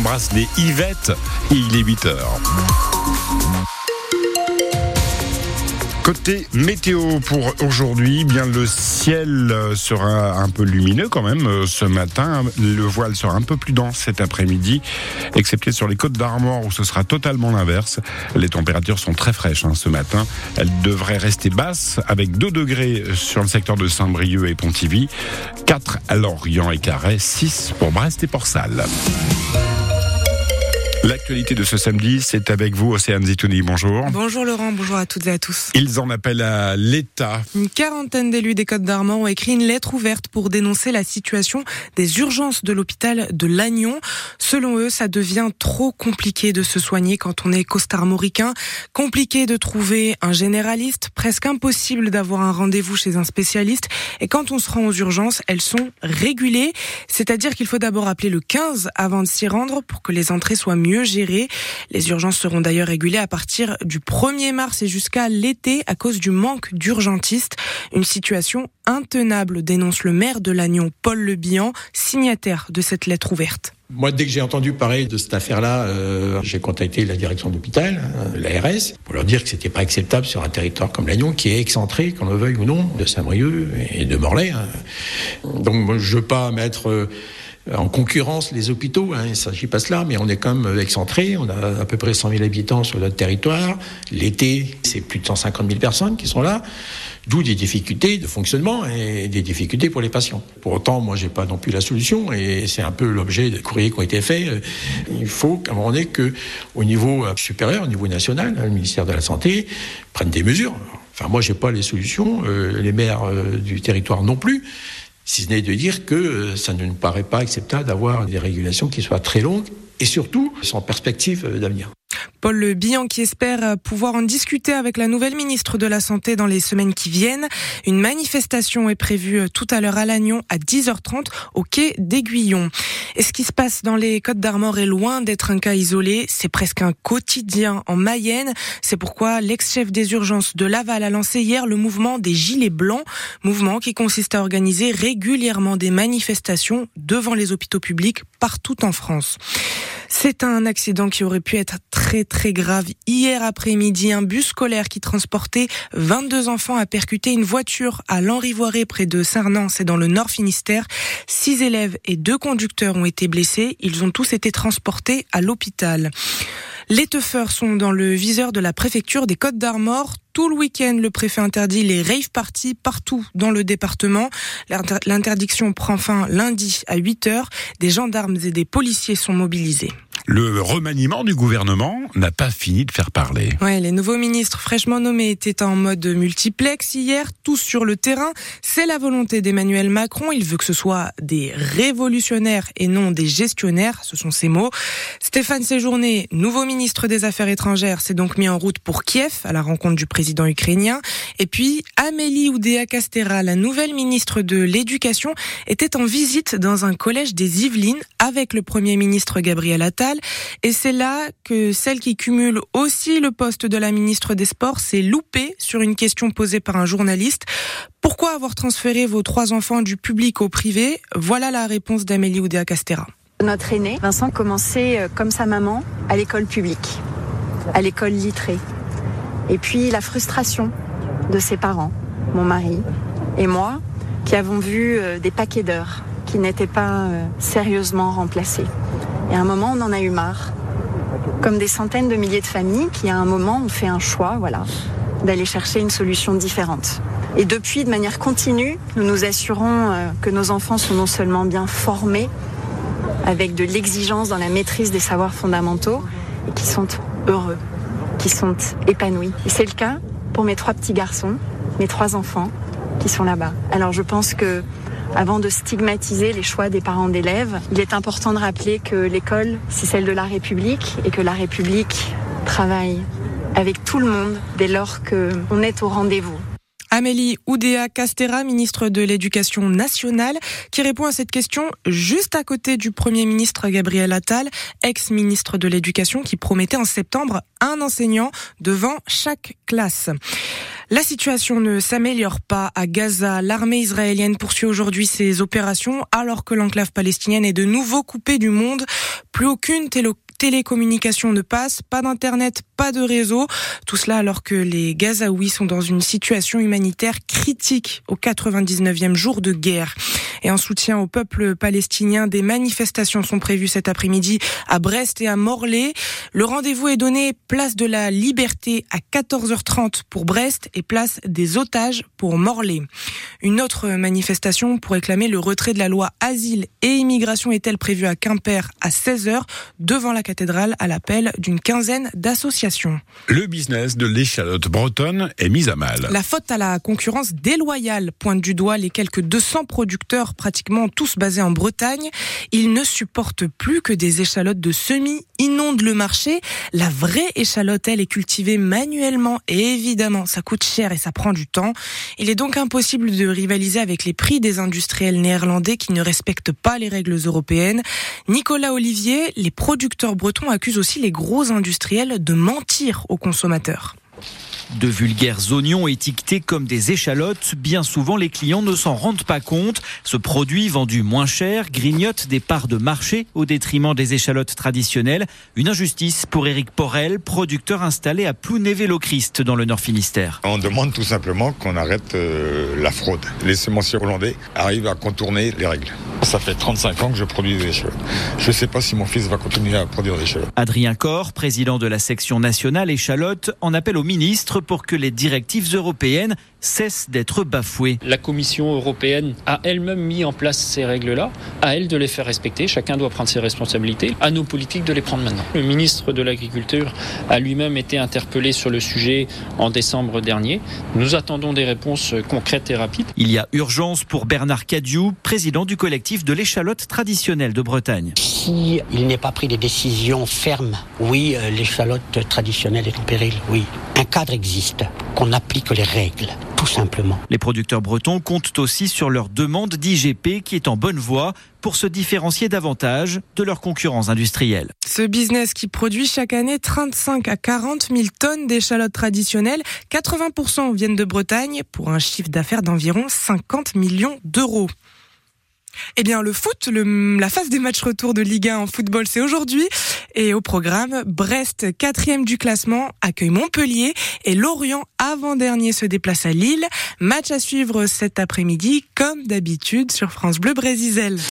embrasse les Yvette et il est 8 heures. Côté météo pour aujourd'hui, bien le ciel sera un peu lumineux quand même euh, ce matin. Le voile sera un peu plus dense cet après-midi, excepté sur les côtes d'Armor où ce sera totalement l'inverse. Les températures sont très fraîches hein, ce matin. Elles devraient rester basses avec 2 degrés sur le secteur de Saint-Brieuc et Pontivy, 4 à Lorient et Carré, 6 pour Brest et Port-Salle. L'actualité de ce samedi, c'est avec vous, Océane Zitouni. Bonjour. Bonjour Laurent, bonjour à toutes et à tous. Ils en appellent à l'État. Une quarantaine d'élus des Côtes d'Armor ont écrit une lettre ouverte pour dénoncer la situation des urgences de l'hôpital de Lannion. Selon eux, ça devient trop compliqué de se soigner quand on est costarmoricain. Compliqué de trouver un généraliste, presque impossible d'avoir un rendez-vous chez un spécialiste. Et quand on se rend aux urgences, elles sont régulées. C'est-à-dire qu'il faut d'abord appeler le 15 avant de s'y rendre pour que les entrées soient mieux mieux gérées. Les urgences seront d'ailleurs régulées à partir du 1er mars et jusqu'à l'été à cause du manque d'urgentistes. Une situation intenable, dénonce le maire de Lannion, Paul Le Bihan, signataire de cette lettre ouverte. Moi, dès que j'ai entendu parler de cette affaire-là, euh, j'ai contacté la direction d'hôpital, euh, l'ARS, pour leur dire que c'était pas acceptable sur un territoire comme Lannion, qui est excentré, qu'on le veuille ou non, de Saint-Brieuc et de Morlaix. Hein. Donc, moi, je veux pas mettre euh, en concurrence les hôpitaux. Hein, il ne s'agit pas de cela, mais on est quand même excentré. On a à peu près 100 000 habitants sur notre territoire. L'été, c'est plus de 150 000 personnes qui sont là. D'où des difficultés de fonctionnement et des difficultés pour les patients. Pour autant, moi, j'ai pas non plus la solution et c'est un peu l'objet de courriers qui ont été faits. Il faut qu'à un moment donné, que, au niveau supérieur, au niveau national, le ministère de la Santé prenne des mesures. Enfin, moi, j'ai pas les solutions, euh, les maires euh, du territoire non plus si ce n'est de dire que euh, ça ne nous paraît pas acceptable d'avoir des régulations qui soient très longues et surtout sans perspective euh, d'avenir. Paul Le Bihan qui espère pouvoir en discuter avec la nouvelle ministre de la Santé dans les semaines qui viennent. Une manifestation est prévue tout à l'heure à Lannion à 10h30 au quai d'Aiguillon. Et ce qui se passe dans les Côtes d'Armor est loin d'être un cas isolé, c'est presque un quotidien en Mayenne. C'est pourquoi l'ex-chef des urgences de Laval a lancé hier le mouvement des Gilets Blancs, mouvement qui consiste à organiser régulièrement des manifestations devant les hôpitaux publics partout en France. C'est un accident qui aurait pu être très très grave. Hier après-midi, un bus scolaire qui transportait 22 enfants a percuté une voiture à l'Henri-Voiré près de Saint-Nance et dans le Nord Finistère. Six élèves et deux conducteurs ont été blessés. Ils ont tous été transportés à l'hôpital. Les teufeurs sont dans le viseur de la préfecture des Côtes d'Armor. Tout le week-end, le préfet interdit les rave parties partout dans le département. L'interdiction prend fin lundi à 8 heures. Des gendarmes et des policiers sont mobilisés. Le remaniement du gouvernement n'a pas fini de faire parler. Ouais, les nouveaux ministres fraîchement nommés étaient en mode multiplex hier, tous sur le terrain. C'est la volonté d'Emmanuel Macron. Il veut que ce soit des révolutionnaires et non des gestionnaires. Ce sont ses mots. Stéphane Séjourné, nouveau ministre des Affaires étrangères, s'est donc mis en route pour Kiev à la rencontre du président ukrainien. Et puis, Amélie Oudéa-Castera, la nouvelle ministre de l'Éducation, était en visite dans un collège des Yvelines avec le premier ministre Gabriel Attal et c'est là que celle qui cumule aussi le poste de la ministre des Sports s'est loupée sur une question posée par un journaliste. Pourquoi avoir transféré vos trois enfants du public au privé? Voilà la réponse d'Amélie Oudéa-Castera. Notre aîné, Vincent, commençait euh, comme sa maman à l'école publique, à l'école littrée. Et puis la frustration de ses parents, mon mari et moi, qui avons vu euh, des paquets d'heures qui n'étaient pas euh, sérieusement remplacés. Et à un moment, on en a eu marre. Comme des centaines de milliers de familles qui, à un moment, ont fait un choix, voilà, d'aller chercher une solution différente. Et depuis, de manière continue, nous nous assurons euh, que nos enfants sont non seulement bien formés, avec de l'exigence dans la maîtrise des savoirs fondamentaux, et qui sont heureux, qui sont épanouis. Et c'est le cas pour mes trois petits garçons, mes trois enfants qui sont là-bas. Alors je pense que avant de stigmatiser les choix des parents d'élèves, il est important de rappeler que l'école, c'est celle de la République et que la République travaille avec tout le monde dès lors qu'on est au rendez-vous. Amélie Oudéa Castera, ministre de l'Éducation nationale, qui répond à cette question juste à côté du Premier ministre Gabriel Attal, ex-ministre de l'Éducation, qui promettait en septembre un enseignant devant chaque classe. La situation ne s'améliore pas à Gaza. L'armée israélienne poursuit aujourd'hui ses opérations alors que l'enclave palestinienne est de nouveau coupée du monde. Plus aucune télécommunication ne passe, pas d'internet, pas de réseau. Tout cela alors que les Gazaouis sont dans une situation humanitaire critique au 99e jour de guerre. Et en soutien au peuple palestinien, des manifestations sont prévues cet après-midi à Brest et à Morlaix. Le rendez-vous est donné place de la Liberté à 14h30 pour Brest et place des otages pour Morlaix. Une autre manifestation pour réclamer le retrait de la loi asile et immigration est-elle prévue à Quimper à 16h devant la cathédrale à l'appel d'une quinzaine d'associations. Le business de l'échalote bretonne est mis à mal. La faute à la concurrence déloyale pointe du doigt les quelques 200 producteurs pratiquement tous basés en Bretagne. Ils ne supportent plus que des échalotes de semis inondent le marché. La vraie échalote, elle, est cultivée manuellement et évidemment, ça coûte cher et ça prend du temps. Il est donc impossible de rivaliser avec les prix des industriels néerlandais qui ne respectent pas les règles européennes. Nicolas Olivier, les producteurs bretons accusent aussi les gros industriels de mentir aux consommateurs. De vulgaires oignons étiquetés comme des échalotes, bien souvent les clients ne s'en rendent pas compte. Ce produit vendu moins cher grignote des parts de marché au détriment des échalotes traditionnelles. Une injustice pour Éric Porel, producteur installé à Plounévé-Lochrist dans le Nord Finistère. On demande tout simplement qu'on arrête euh, la fraude. Les semenciers hollandais arrivent à contourner les règles. Ça fait 35 ans que je produis des échalotes. Je ne sais pas si mon fils va continuer à produire des échalotes. Adrien Corr, président de la section nationale échalotes, en appelle au ministre pour que les directives européennes cessent d'être bafouées. La Commission européenne a elle-même mis en place ces règles-là, à elle de les faire respecter. Chacun doit prendre ses responsabilités, à nos politiques de les prendre maintenant. Le ministre de l'Agriculture a lui-même été interpellé sur le sujet en décembre dernier. Nous attendons des réponses concrètes et rapides. Il y a urgence pour Bernard Cadiou, président du collectif de l'échalote traditionnelle de Bretagne. Si il n'est pas pris des décisions fermes, oui, euh, l'échalote traditionnelle est en péril, oui. Un cadre existe, qu'on applique les règles tout simplement. Les producteurs bretons comptent aussi sur leur demande d'IGP qui est en bonne voie pour se différencier davantage de leurs concurrents industriels. Ce business qui produit chaque année 35 à 40 000 tonnes d'échalotes traditionnelles, 80% viennent de Bretagne pour un chiffre d'affaires d'environ 50 millions d'euros. Eh bien, le foot, le, la phase des matchs retour de Ligue 1 en football, c'est aujourd'hui. Et au programme, Brest, quatrième du classement, accueille Montpellier et Lorient, avant-dernier, se déplace à Lille. Match à suivre cet après-midi, comme d'habitude, sur France Bleu Brésisel.